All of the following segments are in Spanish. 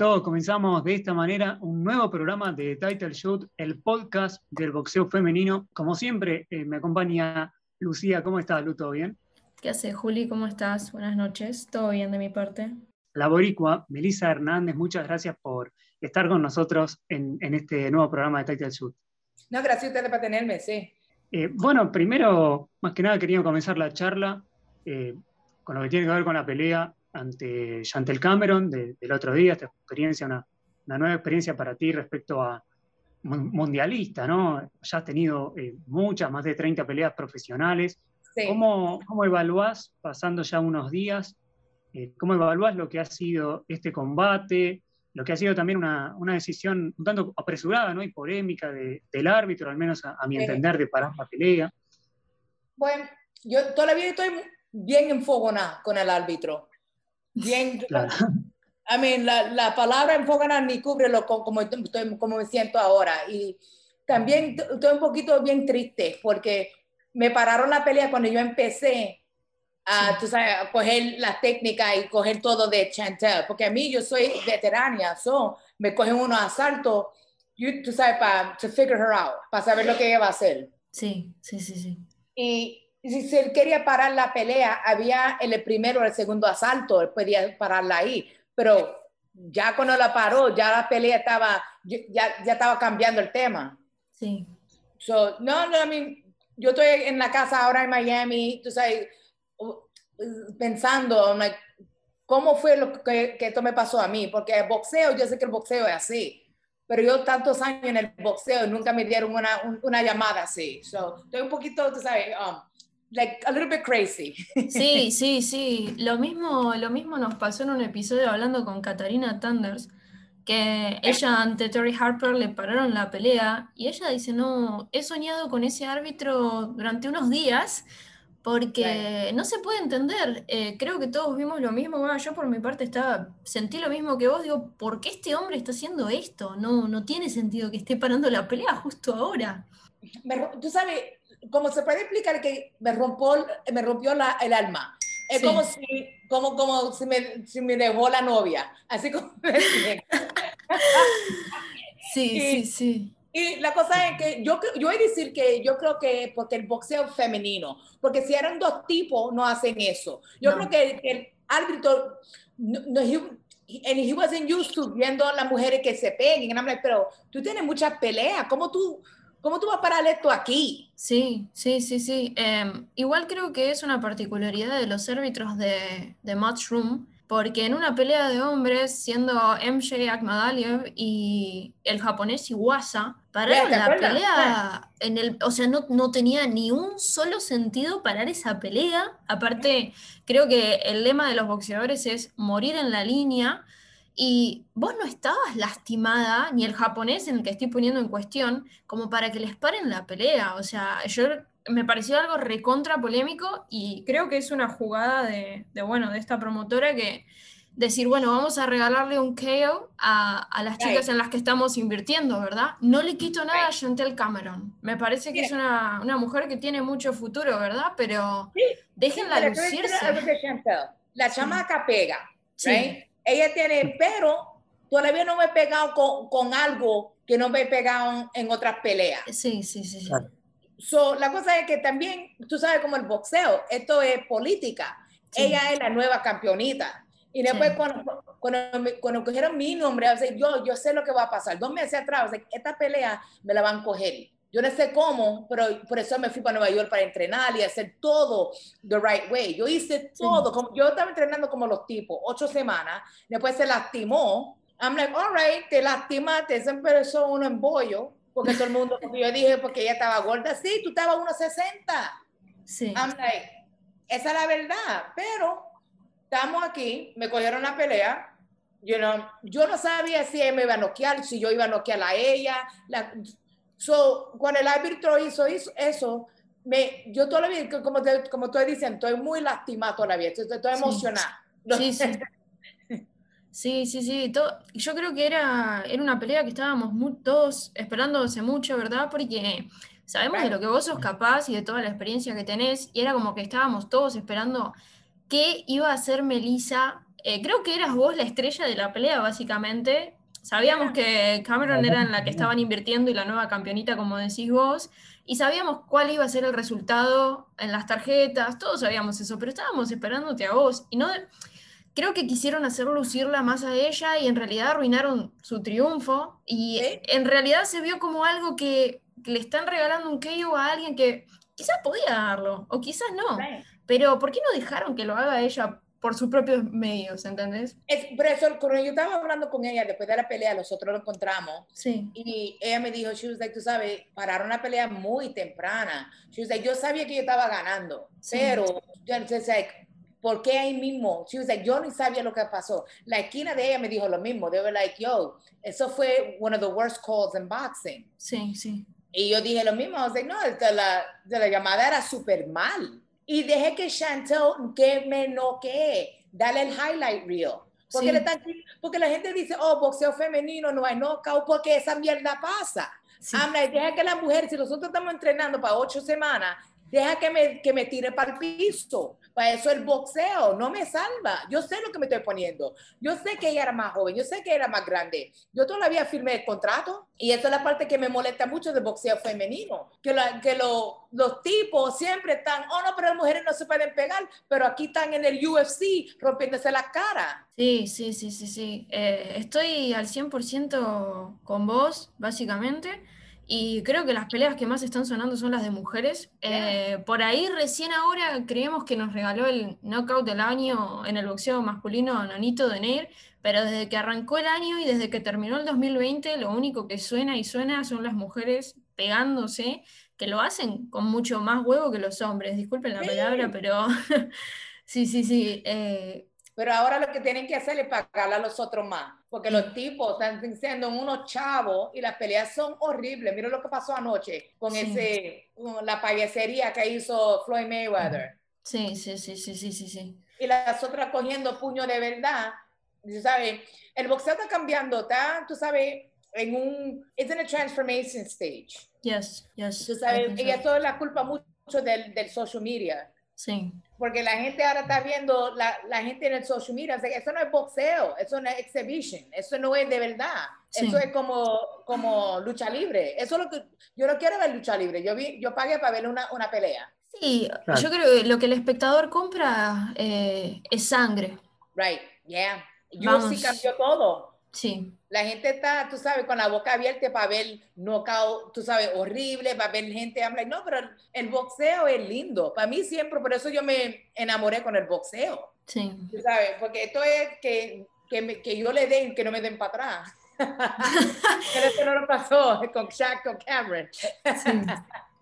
todos, comenzamos de esta manera un nuevo programa de Title Shoot, el podcast del boxeo femenino. Como siempre, eh, me acompaña Lucía. ¿Cómo estás, Lu? ¿Todo bien? ¿Qué haces, Juli? ¿Cómo estás? Buenas noches. ¿Todo bien de mi parte? La boricua, Melissa Hernández, muchas gracias por estar con nosotros en, este nuevo programa de Title Shoot. No, gracias a ustedes por tenerme, sí. Eh, bueno, primero, más que nada, quería comenzar la charla eh, con lo que tiene que ver con la pelea ante Chantel Cameron del otro día, esta experiencia, una, nueva experiencia para ti respecto a mundialista, ¿no? Ya has tenido eh, muchas, más de 30 peleas profesionales. ¿Cómo, ¿Cómo, evaluás, pasando ya unos días, eh, cómo evaluás lo que ha sido este combate, lo que ha sido también una, decisión un tanto apresurada ¿no? y polémica del árbitro, al menos a, mi entender, de parar la pelea? Bueno, yo todavía estoy bien enfogonada con el árbitro bien. I mean, la, la palabra enfocada ni cubre lo como, como me siento ahora. Y también estoy un poquito bien triste porque me pararon la pelea cuando yo empecé a, tú sabes, a coger la técnica y coger todo de Chantel. Porque a mí yo soy veterana, so me cogen unos asaltos, tú sabes, para to figure her out, para saber lo que ella va a hacer. Sí, sí, sí, sí. Y si él quería parar la pelea, había el primero o el segundo asalto, él podía pararla ahí, pero ya cuando la paró, ya la pelea estaba, ya, ya estaba cambiando el tema. Sí. So, no, no, I yo estoy en la casa ahora en Miami, tú sabes, pensando, like, ¿cómo fue lo que, que esto me pasó a mí? Porque el boxeo, yo sé que el boxeo es así, pero yo tantos años en el boxeo nunca me dieron una, una llamada así. So, estoy un poquito, tú sabes, um, like a little bit crazy. Sí, sí, sí. Lo mismo, lo mismo nos pasó en un episodio hablando con Katarina Thunders, que ella ante Terry Harper le pararon la pelea y ella dice, no, he soñado con ese árbitro durante unos días porque no se puede entender. Eh, creo que todos vimos lo mismo. Bueno, yo por mi parte estaba, sentí lo mismo que vos. Digo, ¿por qué este hombre está haciendo esto? No, no tiene sentido que esté parando la pelea justo ahora. Tú sabes, como se puede explicar que me rompió, me rompió la, el alma. Es como, si, como, como si, me, si me dejó la novia, así como Sí, sí, sí. Y la cosa es que yo, yo voy a decir que yo creo que porque el boxeo femenino, porque si eran dos tipos, no hacen eso. Yo creo que el árbitro, no, no, he, and he wasn't used to viendo a las mujeres que se peguen. pero tú tienes muchas peleas, ¿cómo tú, ¿Cómo tú vas a parar esto aquí? Sí, sí, sí, sí. Em, igual creo que es una particularidad de los árbitros de, de Matchroom, porque en una pelea de hombres, siendo MJ Akhmadaliev y el japonés Iwasa, pararon la pelea en el, o sea, no, no, tenía ni un solo sentido parar esa pelea. Aparte, creo que el lema de los boxeadores es morir en la línea. Y vos no estabas lastimada, ni el japonés en el que estoy poniendo en cuestión, como para que les paren la pelea. O sea, yo me pareció algo recontra polémico y creo que es una jugada de, bueno, de esta promotora que decir, bueno, vamos a regalarle un KO a, las chicas en las que estamos invirtiendo, ¿verdad? No le quito nada a Chantel Cameron. Me parece que es una, mujer que tiene mucho futuro, ¿verdad? Pero déjenla lucirse. La chamaca pega, ¿sí? Ella tiene, pero todavía no me he pegado con, con algo que no me he pegado en otras peleas. Sí, sí, sí. So, la cosa es que también, tú sabes como el boxeo, esto es política. Ella es la nueva campeonita. Y después cuando, cuando, cuando, cogieron mi nombre, yo, yo sé lo que va a pasar. Dos meses atrás, esta pelea me la van a coger. Yo no sé cómo, pero por eso me fui para Nueva York para entrenar y hacer todo the right way. Yo hice todo. Como, yo estaba entrenando como los tipos, ocho semanas. Después se lastimó. I'm like, all right, te lastimaste. Siempre empezó uno en bollo. Porque todo el mundo, porque yo dije, porque ella estaba gorda. Sí, tú estabas 1,60. Sí. I'm like, esa es la verdad. Pero estamos aquí, me cogieron la pelea. You know, yo no sabía si ella me iba a noquear, si yo iba a noquear a ella. La, So, cuando el árbitro hizo eso, me, yo todavía, como, te, como tú dices, estoy muy lastimada todavía, estoy, estoy emocionada. Sí, sí. Sí, sí, sí. yo creo que era, era una pelea que estábamos todos esperando hace mucho, ¿verdad? Porque sabemos de lo que vos sos capaz y de toda la experiencia que tenés, y era como que estábamos todos esperando qué iba a hacer Melissa eh, creo que eras vos la estrella de la pelea, básicamente. Sabíamos que Cameron era en la que estaban invirtiendo y la nueva campeonita, como decís vos, y sabíamos cuál iba a ser el resultado en las tarjetas, todos sabíamos eso, pero estábamos esperándote a vos. Y no, creo que quisieron hacer lucirla más a ella y en realidad arruinaron su triunfo. Y en realidad se vio como algo que, le están regalando un KO a alguien que quizás podía darlo, o quizás no. Pero ¿por qué no dejaron que lo haga ella por sus propios medios, ¿entendés? Es, pero eso, cuando yo estaba hablando con ella después de la pelea, nosotros lo encontramos. Sí. Y ella me dijo, she was like, tú sabes, pararon una pelea muy temprana. She was like, yo sabía que yo estaba ganando, pero, yo, like, ¿por qué ahí mismo? She was like, yo ni sabía lo que pasó. La esquina de ella me dijo lo mismo. They were like, yo, eso fue one of the worst calls in boxing. Sí, sí. Y yo dije lo mismo. I was like, no, de la, de la llamada era súper mal y dejé que Chantel que me noquee, dale el highlight reel. Porque, le porque la gente dice, oh, boxeo femenino no hay knockout porque esa mierda pasa. Sí. deja que la mujer, si nosotros estamos entrenando para ocho semanas, deja que me, que me tire para el piso. Para eso el boxeo no me salva. Yo sé lo que me estoy poniendo. Yo sé que ella era más joven, yo sé que era más grande. Yo todavía firmé el contrato y esa es la parte que me molesta mucho del boxeo femenino. Que, la, que lo, los tipos siempre están, oh no, pero las mujeres no se pueden pegar, pero aquí están en el UFC rompiéndose la cara. Sí, sí, sí, sí, sí. Eh, estoy al 100% con vos, básicamente. Y creo que las peleas que más están sonando son las de mujeres. Eh, por ahí recién ahora creemos que nos regaló el knockout del año en el boxeo masculino Nonito de Neir, pero desde que arrancó el año y desde que terminó el 2020, lo único que suena y suena son las mujeres pegándose, que lo hacen con mucho más huevo que los hombres. Disculpen la palabra, pero sí, sí, sí. Eh, pero ahora lo que tienen que hacer es pagarle a los otros más, porque los tipos están siendo unos chavos y las peleas son horribles. Mira lo que pasó anoche con ese, la payasería que hizo Floyd Mayweather. Sí, sí, sí, sí, sí, sí, sí. Y las otras cogiendo puño de verdad. ¿Sabes? El boxeo está cambiando, está, tú sabes, en un, it's in a transformation stage. Yes, yes. Tú sabes, y eso es la culpa mucho del, del social media. Sí. Porque la gente ahora está viendo, la, la gente en el social media, eso no es boxeo, eso no es exhibition, eso no es de verdad. Eso es como, como lucha libre. Eso es lo que yo no quiero ver lucha libre. Yo vi, yo pagué para ver una, una pelea. Sí, yo creo que lo que el espectador compra eh, es sangre. Right, yeah. sí cambió todo. Sí. La gente está, tú sabes, con la boca abierta para ver knockout, tú sabes, horrible, para ver gente. No, pero el boxeo es lindo. Para mí siempre, por eso yo me enamoré con el boxeo. Sí. Tú sabes, porque esto es que, que, que yo le den, que no me den para atrás. pero eso no lo pasó con Shaq, con Cameron. sí.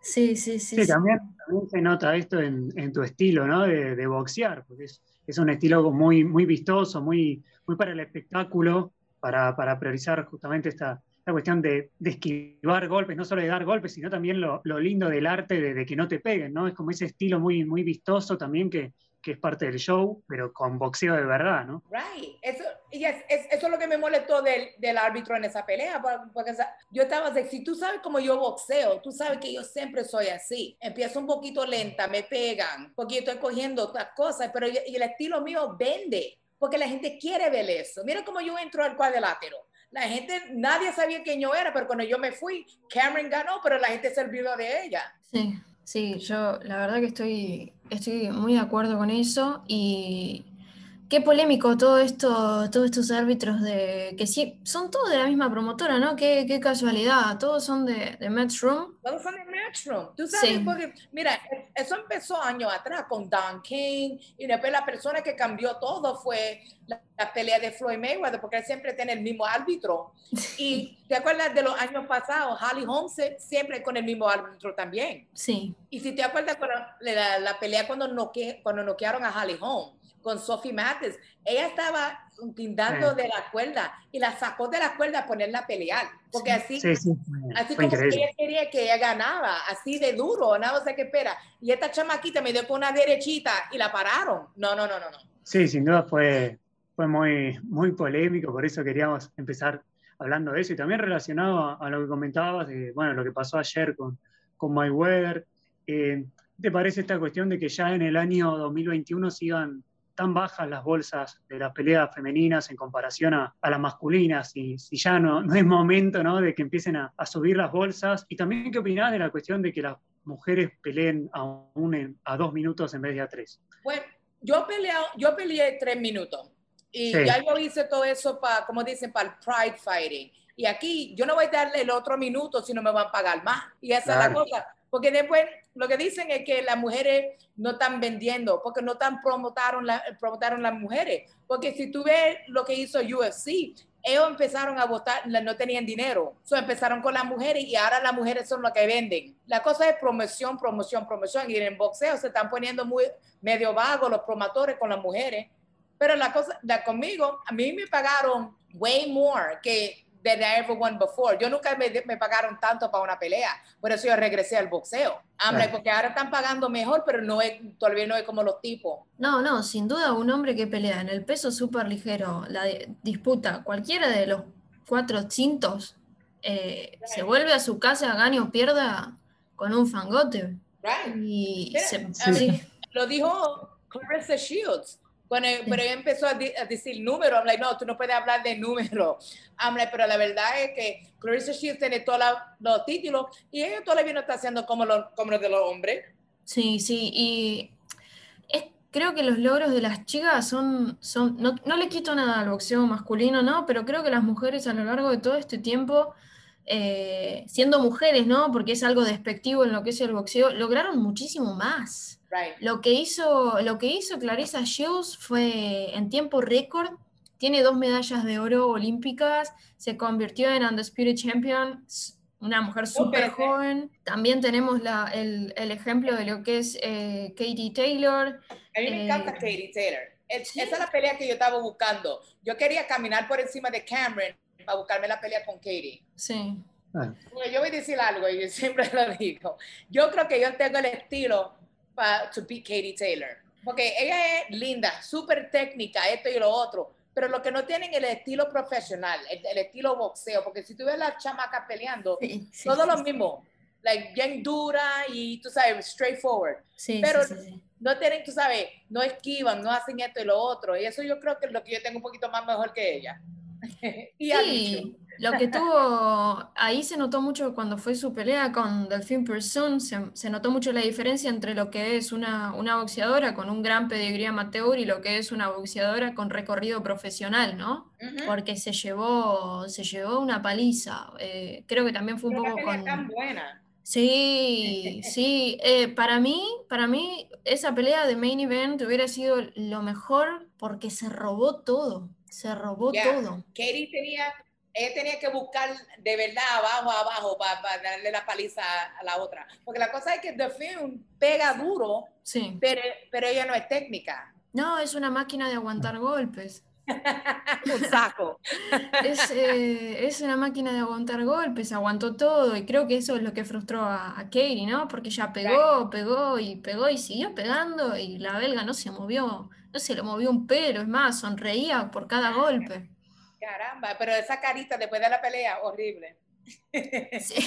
Sí, sí, sí. también, también, se nota esto en, en tu estilo, ¿no? De, de boxear, porque es, es, un estilo muy, muy vistoso, muy, muy para el espectáculo para, para priorizar justamente esta, esta cuestión de, de, esquivar golpes, no solo de dar golpes, sino también lo, lo lindo del arte de, de, que no te peguen, ¿no? Es como ese estilo muy, muy vistoso también que, que es parte del show, pero con boxeo de verdad, ¿no? Right. Eso, yes, es, eso es lo que me molestó del, del árbitro en esa pelea, porque, yo estaba así, si tú sabes cómo yo boxeo, tú sabes que yo siempre soy así. Empiezo un poquito lenta, me pegan, porque yo estoy cogiendo otras cosas, pero y el estilo mío vende porque la gente quiere ver eso. Mira cómo yo entro al cuadrilátero. La gente, nadie sabía quién yo era, pero cuando yo me fui, Cameron ganó, pero la gente se olvidó de ella. Sí, sí, yo la verdad que estoy, estoy muy de acuerdo con eso y Qué polémico todo esto, todos estos árbitros de que sí, son todos de la misma promotora, ¿no? Qué, qué casualidad, todos son de, de Matchroom. Todos son de Matchroom. Tú sabes, porque, mira, eso empezó años atrás con Don King y después la persona que cambió todo fue la, pelea de Floyd Mayweather, porque él siempre tiene el mismo árbitro. Y te acuerdas de los años pasados, Holly Holmes siempre con el mismo árbitro también. Sí. Y si te acuerdas la, la pelea cuando, noque, cuando noquearon a Holly Holmes con Sophie Mattes. Ella estaba pintando de la cuerda y la sacó de la cuerda a ponerla a pelear. Porque así, así como ella quería que ella ganaba, así de duro, nada, no sé qué espera. Y esta chamaquita me dio con una derechita y la pararon. No, no, no, no. no. Sí, sin duda fue, fue muy, muy polémico, por eso queríamos empezar hablando de eso y también relacionado a, lo que comentabas, de, bueno, lo que pasó ayer con, con Mayweather. Eh, ¿Te parece esta cuestión de que ya en el año 2021 sigan tan bajas las bolsas de las peleas femeninas en comparación a, las masculinas, y si ya no, no es momento ¿no? de que empiecen a, subir las bolsas. Y también, ¿qué opinás de la cuestión de que las mujeres peleen a, a dos minutos en vez de a tres? Bueno, yo, peleado, yo peleé tres minutos. Y ya yo hice todo eso para, como dicen, para el pride fighting. Y aquí yo no voy a darle el otro minuto si no me van a pagar más. Y esa es la cosa. Porque después lo que dicen es que las mujeres no están vendiendo, porque no están promotaron, promotaron las mujeres. Porque si tú ves lo que hizo UFC, ellos empezaron a votar, no tenían dinero. So empezaron con las mujeres y ahora las mujeres son las que venden. La cosa es promoción, promoción, promoción. Y en boxeo se están poniendo muy medio vagos los promotores con las mujeres. Pero la cosa, conmigo, a mí me pagaron way more que than I ever won before. Yo nunca me, me, pagaron tanto para una pelea, por eso yo regresé al boxeo. Hambre, porque ahora están pagando mejor, pero no es, todavía no es como los tipos. No, no, sin duda un hombre que pelea en el peso súper ligero, la disputa cualquiera de los cuatro cintos, eh, se vuelve a su casa, gane o pierda con un fangote. Right. Y se, Lo dijo Clarissa Shields bueno, pero ella empezó a, decir números. I'm like, no, tú no puedes hablar de números. I'm like, pero la verdad es que Clarissa Shields tiene todos los títulos y ella todavía no está haciendo como, los, como los de los hombres. Sí, sí, y creo que los logros de las chicas son, son no, no, le quito nada al boxeo masculino, ¿no? Pero creo que las mujeres a lo largo de todo este tiempo, eh, siendo mujeres, ¿no? Porque es algo despectivo en lo que es el boxeo, lograron muchísimo más. Lo, que hizo, lo que hizo Clarissa Shields fue en tiempo récord, tiene dos medallas de oro olímpicas, se convirtió en Undisputed Champion, una mujer súper joven. También tenemos la, el, el, ejemplo de lo que es eh, Katie Taylor. A mí me encanta eh, Katie Taylor. Esa es la pelea que yo estaba buscando. Yo quería caminar por encima de Cameron para buscarme la pelea con Katie. Sí. yo voy a decir algo y yo siempre lo digo. Yo creo que yo tengo el estilo para to beat Katie Taylor. Porque ella es linda, súper técnica, esto y lo otro, pero lo que no tienen es el estilo profesional, el, estilo boxeo, porque si tú ves a las chamacas peleando, todo lo mismo, like, bien dura y tú sabes, straightforward. pero no tienen, tú sabes, no esquivan, no hacen esto y lo otro, y eso yo creo que es lo que yo tengo un poquito más mejor que ella. y sí, lo que tuvo, ahí se notó mucho cuando fue su pelea con Delphine Person, se, notó mucho la diferencia entre lo que es una, una boxeadora con un gran pedigrí amateur y lo que es una boxeadora con recorrido profesional, ¿no? Porque se llevó, se llevó una paliza. Eh, creo que también fue un poco con... Tan buena. Sí, sí. Eh, para mí, para mí, esa pelea de main event hubiera sido lo mejor porque se robó todo. Se robó todo. Katie tenía, ella tenía que buscar de verdad abajo, abajo, para, darle la paliza a, la otra. Porque la cosa es que The Film pega duro, sí. pero, pero ella no es técnica. No, es una máquina de aguantar golpes. un saco. es, eh, es, una máquina de aguantar golpes, aguantó todo y creo que eso es lo que frustró a, a Katie, ¿no? Porque ya pegó, pegó y pegó y siguió pegando y la belga no se movió no se le movió un pelo, es más, sonreía por cada golpe. Caramba, pero esa carita después de la pelea, horrible.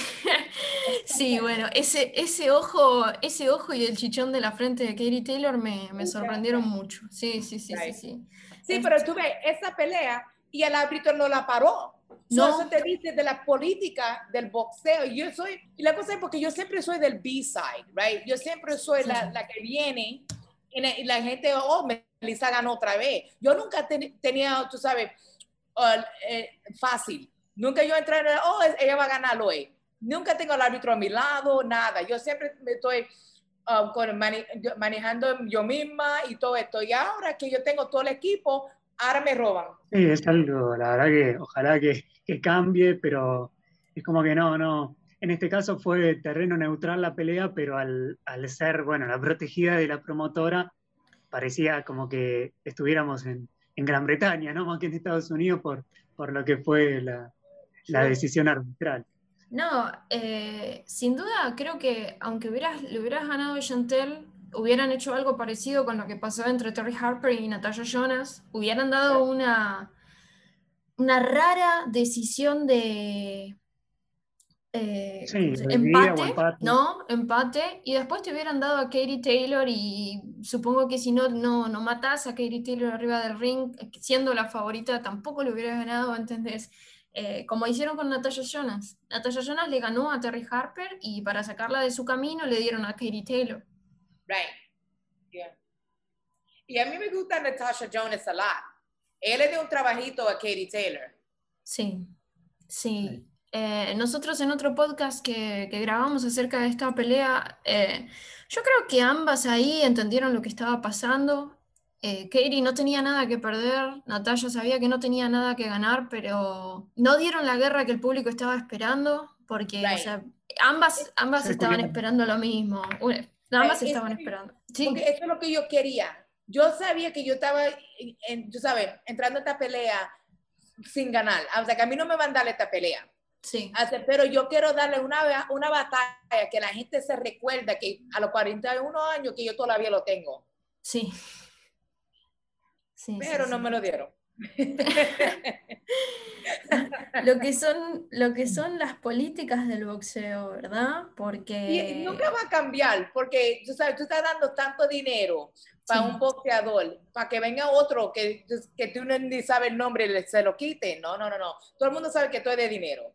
Sí, bueno, ese, ese, ojo, ese ojo y el chichón de la frente de Katie Taylor me, me sorprendieron mucho. Sí, sí, sí, sí, sí. Sí, pero tú ves esa pelea y el árbitro no la paró. No. Eso te dice de la política del boxeo. Yo soy, y la cosa es porque yo siempre soy del B-side, right? Yo siempre soy la, la, que viene y la, gente, oh, Melissa ganó otra vez. Yo nunca tenía, tú sabes, fácil. Nunca yo entré en el, oh, ella va a ganar hoy. Nunca tengo al árbitro a mi lado, nada. Yo siempre me estoy um, manejando yo misma y todo esto. Y ahora que yo tengo todo el equipo, ahora me roban. Sí, es algo, la verdad que ojalá que, que cambie, pero es como que no, no, en este caso fue terreno neutral la pelea, pero al, ser, bueno, la protegida de la promotora, parecía como que estuviéramos en, Gran Bretaña, ¿no? Más que en Estados Unidos por, por lo que fue la, decisión arbitral. No, eh, sin duda creo que aunque hubieras, le hubieras ganado a Chantel, hubieran hecho algo parecido con lo que pasó entre Terry Harper y Natalia Jonas, hubieran dado una, una rara decisión de, eh, Sí, ¿cómo se- reñida o empate, empate. ¿no? Empate, y después te hubieran dado a Katie Taylor y supongo que si no, no, no matás a Katie Taylor arriba del ring, eh, siendo la favorita, tampoco le hubieras ganado, ¿entendés? Eh, como hicieron con Natasha Jonas. Natasha Jonas le ganó a Terry Harper y para sacarla de su camino le dieron a Katie Taylor. Right. Yeah. Y a mí me gusta Natasha Jonas a lot. Él le dio un trabajito a Katie Taylor. Sí, sí. Eh, nosotros en otro podcast que, que grabamos acerca de esta pelea, eh, yo creo que ambas ahí entendieron lo que estaba pasando. Eh, Katie no tenía nada que perder, Natalia sabía que no tenía nada que ganar, pero no dieron la guerra que el público estaba esperando, porque o Right. sea, ambas, ambas Sí, estaban esperando lo mismo. Una- Ambas Right, estaban es- esperando. Sí, Porque eso es lo que yo quería. Yo sabía que yo estaba, en, en- tú sabes, entrando a esta pelea sin ganar. O sea, que a mí no me van a dar esta pelea. Sí, pero yo quiero darle una, una batalla que la gente se recuerda que a los 41 años que yo todavía lo tengo. sí. Sí, sí, Pero no sí. me lo dieron. Lo que son, lo que son las políticas del boxeo, ¿verdad? Porque Y nunca va a cambiar, porque tú sabes, tú estás dando tanto dinero para un boxeador, para que venga otro que, que tú no- ni sabes el nombre y se lo quite. No, no, no, no. Todo el mundo sabe que todo es de dinero.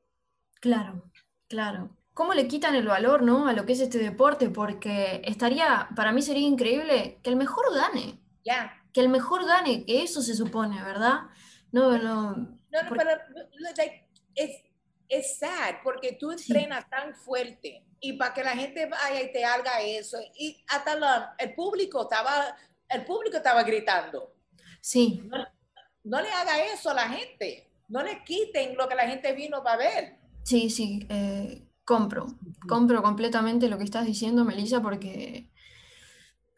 Claro, claro. ¿Cómo le quitan el valor, ¿no? a lo que es este deporte? Porque estaría, para mí sería increíble que el mejor gane, Ya. que el mejor gane, que eso se supone, ¿verdad? No, no, No, no, Por- pero like, es, es sad porque tú Sí. entrenas tan fuerte y para que la gente vaya y te haga eso y hasta la- el público estaba el público estaba gritando sí, no le haga eso a la gente no le quiten lo que la gente vino para ver sí, sí, eh, compro, compro completamente lo que estás diciendo, Melissa, porque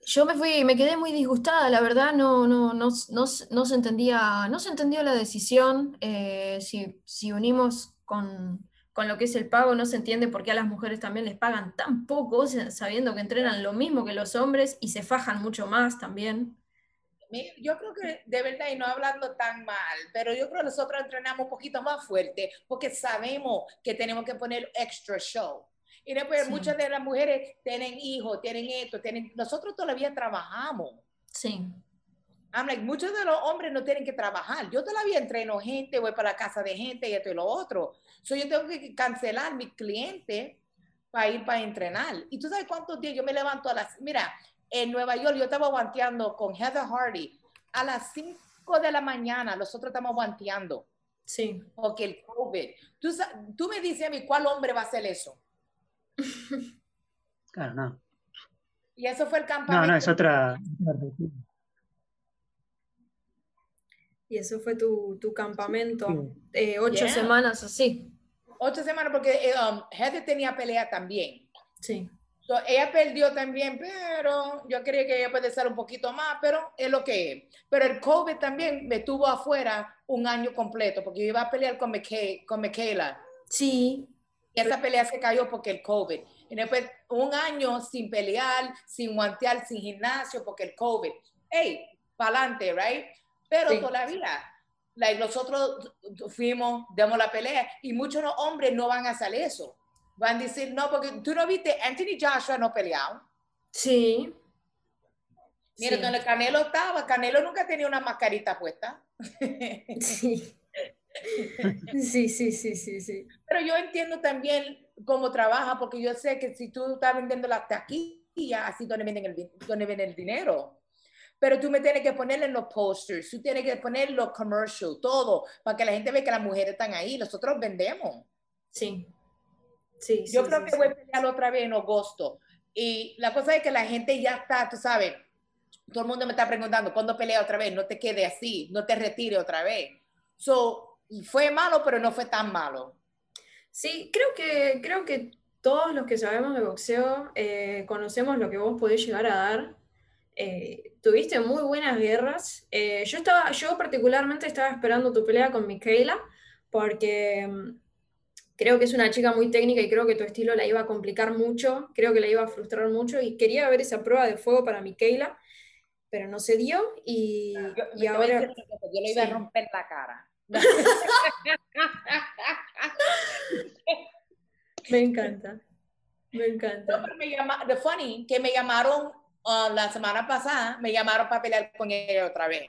yo me fui, me quedé muy disgustada, la verdad, no, no, no, no, se- no se entendía, no se entendió la decisión, eh, si, si unimos con, con lo que es el pago, no se entiende por qué a las mujeres también les pagan tan poco, sa- sabiendo que entrenan lo mismo que los hombres y se fajan mucho más también. Yo creo que de verdad y no hablando tan mal pero yo creo que nosotros entrenamos un poquito más fuerte porque sabemos que tenemos que poner extra show y después Sí. muchas de las mujeres tienen hijos tienen esto tienen nosotros todavía trabajamos Sí, I'm like, muchos de los hombres no tienen que trabajar. Yo todavía entreno gente, voy para la casa de gente y esto y lo otro. So yo tengo que cancelar mi cliente para ir para entrenar. Y tú sabes cuántos días yo me levanto a las... Mira, en Nueva York yo estaba guanteando con Heather Hardy a las 5 de la mañana. Nosotros estamos guanteando sí. porque el COVID. Tú, tú me dices a mí, ¿cuál hombre va a hacer eso? Claro, no. Y eso fue el No, campamento. no, es otra. Y eso fue tu, tu campamento, Sí. eh, ocho Yeah. semanas así. Ocho semanas porque eh, um, Heather tenía pelea también. Sí, ella perdió también, pero yo creía que ella puede ser un poquito más, pero es lo que es. Pero el COVID también me tuvo afuera un año completo, porque yo iba a pelear con, Mica- con Michaela. sí, Y esa pelea se cayó porque el COVID. Y después un año sin pelear, sin guantear, sin gimnasio, porque el COVID. Hey, para adelante, right? Pero Sí. todavía, like, nosotros fuimos, demos la pelea, y muchos hombres no van a hacer eso. Van a decir, no, porque tú no viste, Anthony Joshua no peleado. sí. Mira, sí. donde Canelo estaba, Canelo nunca tenía una mascarita puesta. Sí. Sí, sí, sí, sí, sí. Pero yo entiendo también cómo trabaja, porque yo sé que si tú estás vendiendo las taquillas, así donde viene el, donde el dinero. Pero tú me tienes que ponerle en los posters, tú tienes que poner los commercials, todo, para que la gente vea que las mujeres están ahí. Nosotros vendemos. Sí. Sí, Yo sí, creo sí, que voy a pelear otra vez en agosto. Y la cosa es que la gente ya está, tú sabes, todo el mundo me está preguntando, ¿cuándo pelea otra vez? No te quede así, no te retire otra vez. So, fue malo, pero no fue tan malo. Sí, creo que, creo que todos los que sabemos de boxeo eh, conocemos lo que vos podés llegar a dar. Eh, tuviste muy buenas guerras. Eh, yo estaba, yo particularmente estaba esperando tu pelea con Michaela, porque mm, creo que es una chica muy técnica y creo que tu estilo la iba a complicar mucho, creo que la iba a frustrar mucho y quería ver esa prueba de fuego para Michaela, pero no se dio y, Yo, y ahora... yo le iba sí. a romper la cara. Me encanta. Me encanta. No, me llama, the funny, que me llamaron uh, la semana pasada, me llamaron para pelear con ella otra vez.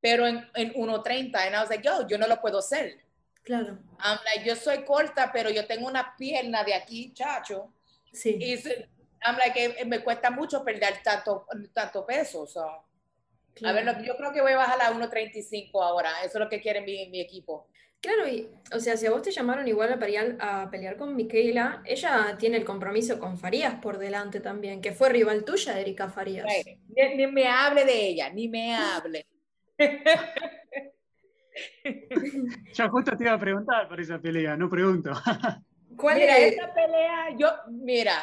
Pero en, en 1.30, y I was like, yo, yo no lo puedo hacer. Claro. I'm like, yo soy corta, pero yo tengo una pierna de aquí, chacho. Sí. Y I'm like, eh, me cuesta mucho perder tanto, tanto peso. so. A claro. ver, lo que- yo creo que voy a bajar a 1.35 ahora. Eso es lo que quiere mi, mi equipo. Claro, y, o sea, si a vos te llamaron igual a pelear, a pelear con Micaela, ella tiene el compromiso con Farías por delante también, que fue rival tuya, Erika Farías. Ni, ni me hable de ella, ni me hable. Yo justo te iba a preguntar por esa pelea, no pregunto. ¿Cuál Mira, es? esa pelea, yo, mira,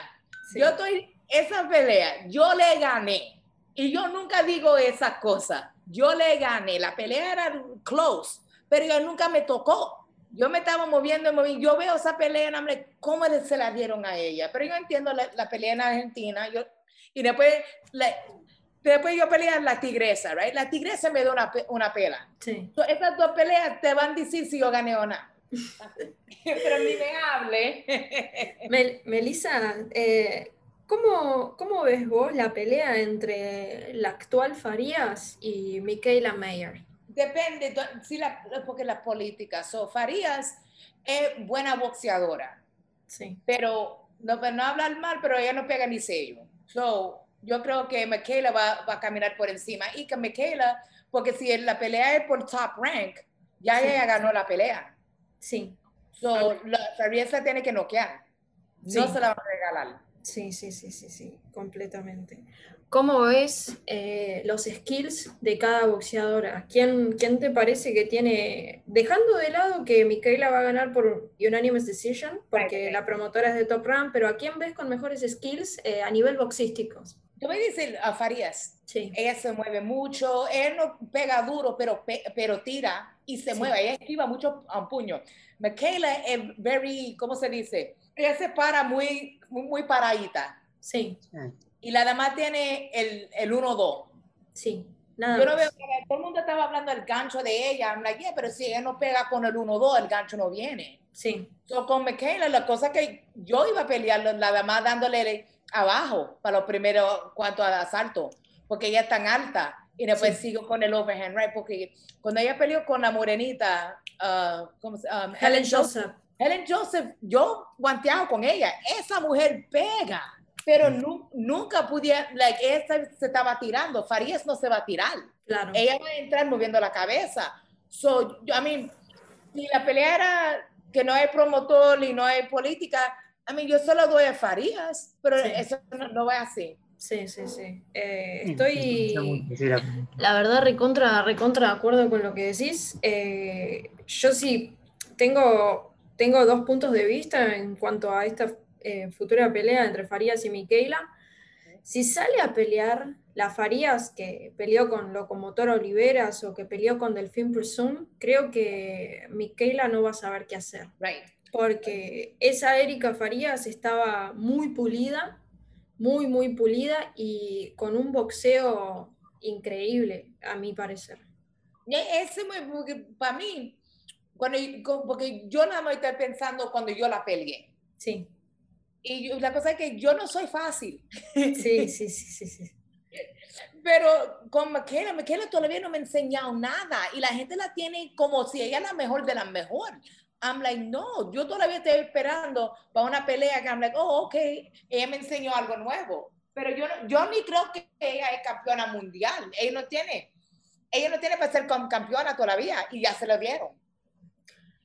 Sí. yo estoy, esa pelea, yo le gané. Y yo nunca digo esas cosas. Yo le gané. La pelea era close, pero yo nunca me tocó. Yo me estaba moviendo, moviendo. Yo veo esa pelea, no, hombre, ¿cómo se la dieron a ella? Pero yo entiendo la, la pelea en Argentina. Yo, y después, la- después yo peleé a la tigresa, right? La tigresa me dio una, una pela. Sí. So, esas dos peleas te van a decir si yo gané o no. Pero ni me hable. Mel- Melissa, eh, ¿cómo, cómo ves vos la pelea entre la actual Farías y Micaela Mayer? Depende, sí, la, porque las políticas. So, Farías es buena boxeadora, Sí. pero no, no hablar mal, pero ella no pega ni sello. So, yo creo que Michaela va, va a caminar por encima. Y que Michaela, porque si la pelea es por top rank, ya Sí. ella ganó la pelea. Sí, So, la, Farías la tiene que noquear. No Sí. se la va a regalar. sí, sí, sí, sí, sí, completamente. ¿Cómo ves eh, los skills de cada boxeadora? ¿Quién, quién te parece que tiene, dejando de lado que Micaela va a ganar por unanimous decision, porque Right. la promotora es de Top Rank, pero ¿a quién ves con mejores skills eh, a nivel boxísticos? Yo a decir a Farías, Sí, ella se mueve mucho, él no pega duro, pero, pe- pero tira y se Sí. mueve, ella esquiva mucho a un puño. Michaela es very, ¿cómo se dice? Ella se para muy, muy, muy paradita. sí, Y la dama tiene el, el 1-2. sí, nada Yo no veo, que todo el mundo estaba hablando del gancho de ella. I'm like, yeah, pero si ella no pega con el 1-2, el gancho no viene. Sí, So, con Michaela, la cosa que yo iba a pelear, la dama dándole abajo para los primeros cuantos al asalto, porque ella es tan alta. Y después Sí. sigo con el overhand right, porque cuando ella peleó con la morenita, ah, ¿cómo se- um, Helen Joseph. Helen Joseph, yo guanteado con ella. Esa mujer pega, pero nu- nunca pudiera, like, esta se estaba tirando. Farías no se va a tirar. Claro. Ella va a entrar moviendo la cabeza. So, yo, I mean, si la pelea era que no hay promotor y no hay política, I mean, yo solo doy a Farías, pero Sí. eso no, no va así. Sí, sí, sí. Eh, Sí, estoy, la- verdad, recontra, recontra de acuerdo con lo que decís. Eh, yo sí tengo, tengo dos puntos de vista en cuanto a esta eh, futura pelea entre Farías y Micaela. Si sale a pelear la Farías que peleó con Locomotora Oliveras o que peleó con Delfín Presume, creo que Micaela no va a saber qué hacer. Right. Porque esa Erika Farías estaba muy pulida, muy, muy pulida y con un boxeo increíble, a mi parecer. E- Ese para mí, cuando, porque yo nada más estoy pensando cuando yo la peleé. Sí, Y yo- la cosa es que yo no soy fácil. sí, sí, sí, sí, sí. Pero con Michaela, Michaela todavía no me ha enseñado nada y la gente la tiene como si ella es la mejor de las mejor. I'm like, no, yo todavía estoy esperando para una pelea que I'm like, oh, ok, ella me enseñó algo nuevo. Pero yo, no- yo ni creo que ella es campeona mundial. Ella no tiene, ella no tiene para ser campeona todavía y ya se lo dieron.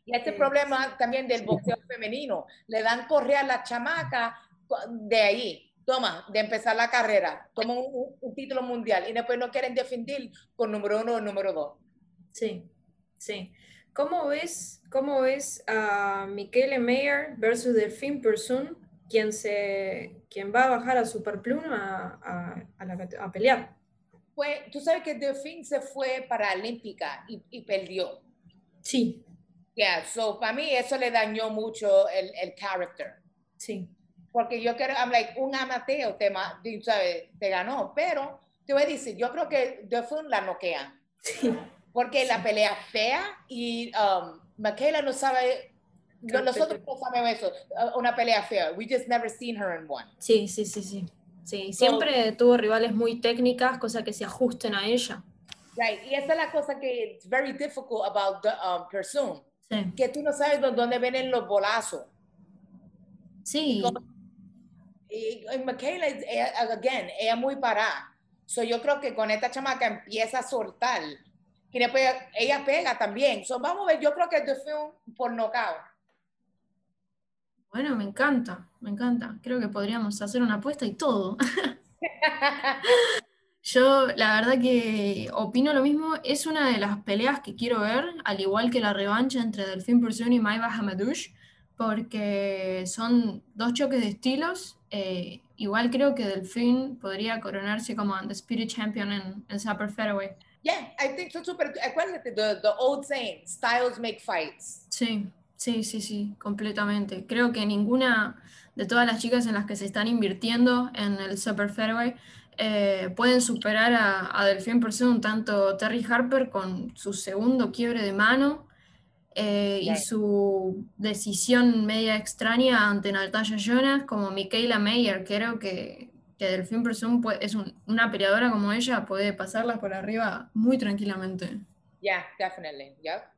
Y este Sí. problema también del boxeo femenino, le dan correa a la chamaca de ahí, toma, de empezar la carrera, toma un, un- un título mundial y después no quieren defender con número uno o número dos. Sí, sí. ¿Cómo ves, cómo ves a Michele Mayer versus Delfín Persun, quien, se, quien va a bajar a Superpluma a, a, a la a pelear? Pues tú sabes que Delfín se fue para Olímpica y, y perdió. Sí, Yeah, so para mí eso le dañó mucho el, el character. sí, Porque yo quiero, I'm like, un amateur te, sabes, te ganó, pero te voy a decir, yo creo que Delfín la noquea. sí. Porque la pelea fea y um, Michaela no sabe nosotros no sabemos eso, una pelea fea. We just never seen her in one. Sí, sí, sí, sí. Sí, siempre tuvo rivales muy técnicas, cosa que se ajusten a ella. Right, y esa es la cosa que es very difficult about the um, person. Sí. Que tú no sabes dónde vienen los bolazos. Sí. Y, y Michaela, again, ella muy parada. So yo creo que con esta chamaca empieza a soltar. Y después ella pega también. So vamos a ver, yo creo que es film por knockout. Bueno, me encanta, me encanta. Creo que podríamos hacer una apuesta y todo. Yo, la verdad que opino lo mismo. Es una de las peleas que quiero ver, al igual que la revancha entre Delfín Pursun y Maiva Hamadouche, porque son dos choques de estilos. Eh, igual creo que Delfín podría coronarse como Undisputed Champion en, en Super Featherweight. Yeah, I think pero acuérdate, the, the old saying, styles make fights. Sí, sí, sí, sí, completamente. Creo que ninguna de todas las chicas en las que se están invirtiendo en el Super Featherweight eh, pueden superar a, a Delfín un tanto Terry Harper con su segundo quiebre de mano eh, y su decisión media extraña ante Natalia Jonas como Michaela Mayer. Creo que, que Delfín Person es una peleadora como ella, puede pasarla por arriba muy tranquilamente. Yeah, definitely. Yeah.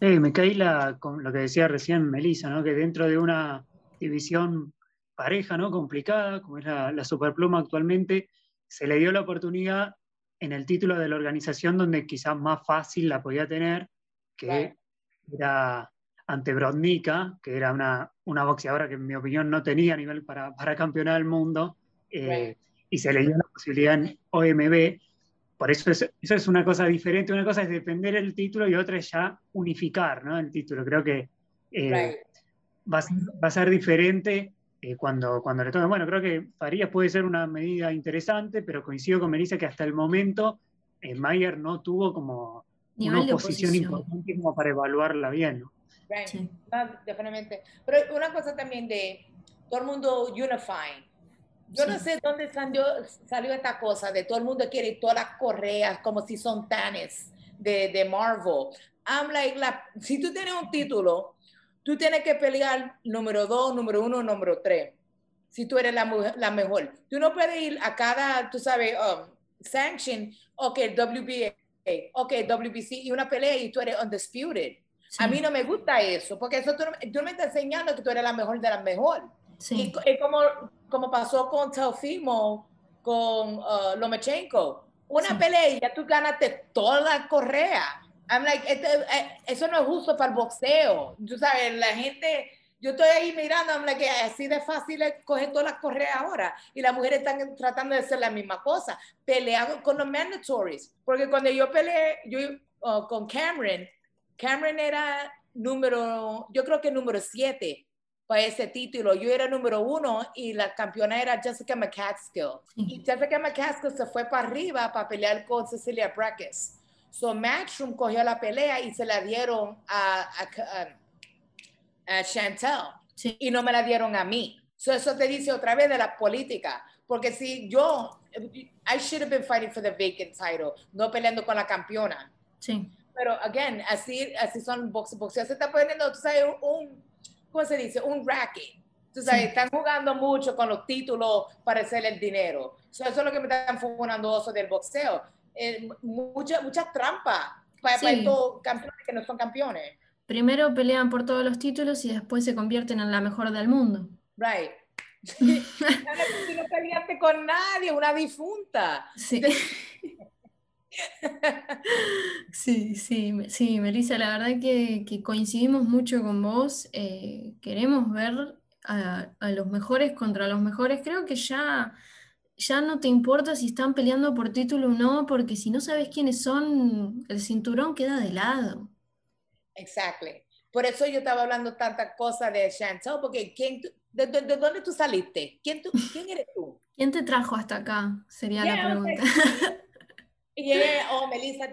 Sí, Michaela, con lo que decía recién Melissa, ¿no? que dentro de una división pareja, ¿no? complicada, como es la, la Superpluma actualmente, se le dio la oportunidad en el título de la organización donde quizás más fácil la podía tener, que era ante Brodnica, que era una, una, boxeadora que en mi opinión no tenía nivel para, para campeonar el mundo, eh, y se le dio la posibilidad en OMB. Por eso es, eso es una cosa diferente, una cosa es defender el título y otra es ya unificar ¿no? el título. Creo que eh, va, a ser, va, a ser, diferente eh, cuando, cuando le toque. Bueno, creo que Farías puede ser una medida interesante, pero coincido con Melissa que hasta el momento eh, Mayer no tuvo como una oposición, importante como para evaluarla bien. ¿no? Sí. definitivamente. Pero una cosa también de todo el mundo unifying. Yo sí. no sé dónde salió, salió, esta cosa de todo el mundo quiere todas las correas como si son tanes de, de Marvel. I'm like, la, si tú tienes un título, tú tienes que pelear número dos, número uno, número tres. Si tú eres la, la mejor. Tú no puedes ir a cada, tú sabes, um, sanction, ok, WBA, ok, WBC, y una pelea y tú eres undisputed. Sí. A mí no me gusta eso, porque eso tú, tú, me estás enseñando que tú eres la mejor de las mejor. Sí. Y, y, como, como pasó con Teofimo, con uh, Lomachenko, una sí. pelea y ya tú ganaste toda la correa. I'm like, este, eh, eso no es justo para el boxeo. Tú sabes, la gente, yo estoy ahí mirando, I'm like, así de fácil es coger todas las correas ahora. Y las mujeres están tratando de hacer la misma cosa, peleando con los mandatories. Porque cuando yo peleé yo, uh, con Cameron, Cameron era número, yo creo que número siete para ese título. Yo era número uno y la campeona era Jessica McCaskill. Y Jessica McCaskill se fue para arriba para pelear con Cecilia Brackes. So Matchroom cogió la pelea y se la dieron a, a, a, a Chantel sí. y no me la dieron a mí. So eso te dice otra vez de la política, porque si yo, I should have been fighting for the vacant title, no peleando con la campeona. Sí. Pero, again, así, así son boxeadores. Se está poniendo, tú sabes, un, ¿cómo se dice? Un racket. Tú sabes, están jugando mucho con los títulos para hacer el dinero. So eso es lo que me están fumando del boxeo eh, muchas mucha trampas para, sí. para estos campeones que no son campeones. Primero pelean por todos los títulos y después se convierten en la mejor del mundo. Right. no peleaste con nadie, una difunta. Sí. Sí, sí, sí, Melissa, la verdad que, que coincidimos mucho con vos. Eh, queremos ver a, a, los mejores contra los mejores. Creo que ya ya no te importa si están peleando por título o no, porque si no sabes quiénes son, el cinturón queda de lado. Exactly. Por eso yo estaba hablando tantas cosas de Chantel, porque ¿quién, de, de, de, dónde tú saliste? ¿Quién, tú, ¿Quién eres tú? ¿Quién te trajo hasta acá? Sería yeah, la pregunta. Y oh, Melissa,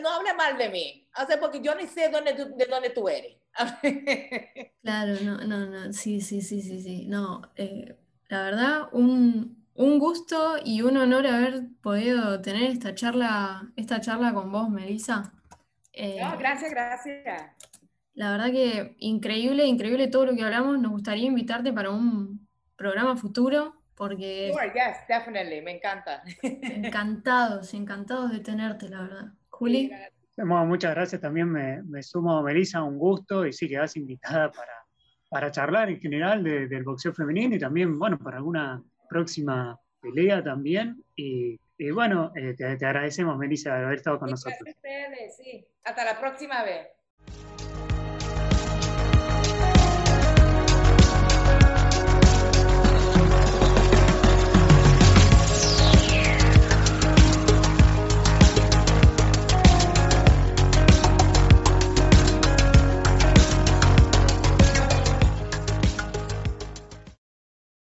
no hable mal de mí. O sea, porque yo ni sé dónde tú, de dónde tú eres. claro, no, no, no, sí, sí, sí, sí, sí. No, eh, la verdad, un, un gusto y un honor haber podido tener esta charla, esta charla con vos, Melissa. Eh, no, gracias, gracias. La verdad que increíble, increíble todo lo que hablamos. Nos gustaría invitarte para un programa futuro porque... Sure, yes, definitely, me encanta. Encantados, encantados de tenerte, la verdad. Juli. muchas gracias, también me, me sumo, Melissa, un gusto y sí quedas invitada para, para charlar en general del boxeo femenino y también, bueno, para alguna próxima pelea también. Y, bueno, eh, te, te, agradecemos, Melissa, de haber estado con nosotros. Sí. Hasta la próxima vez.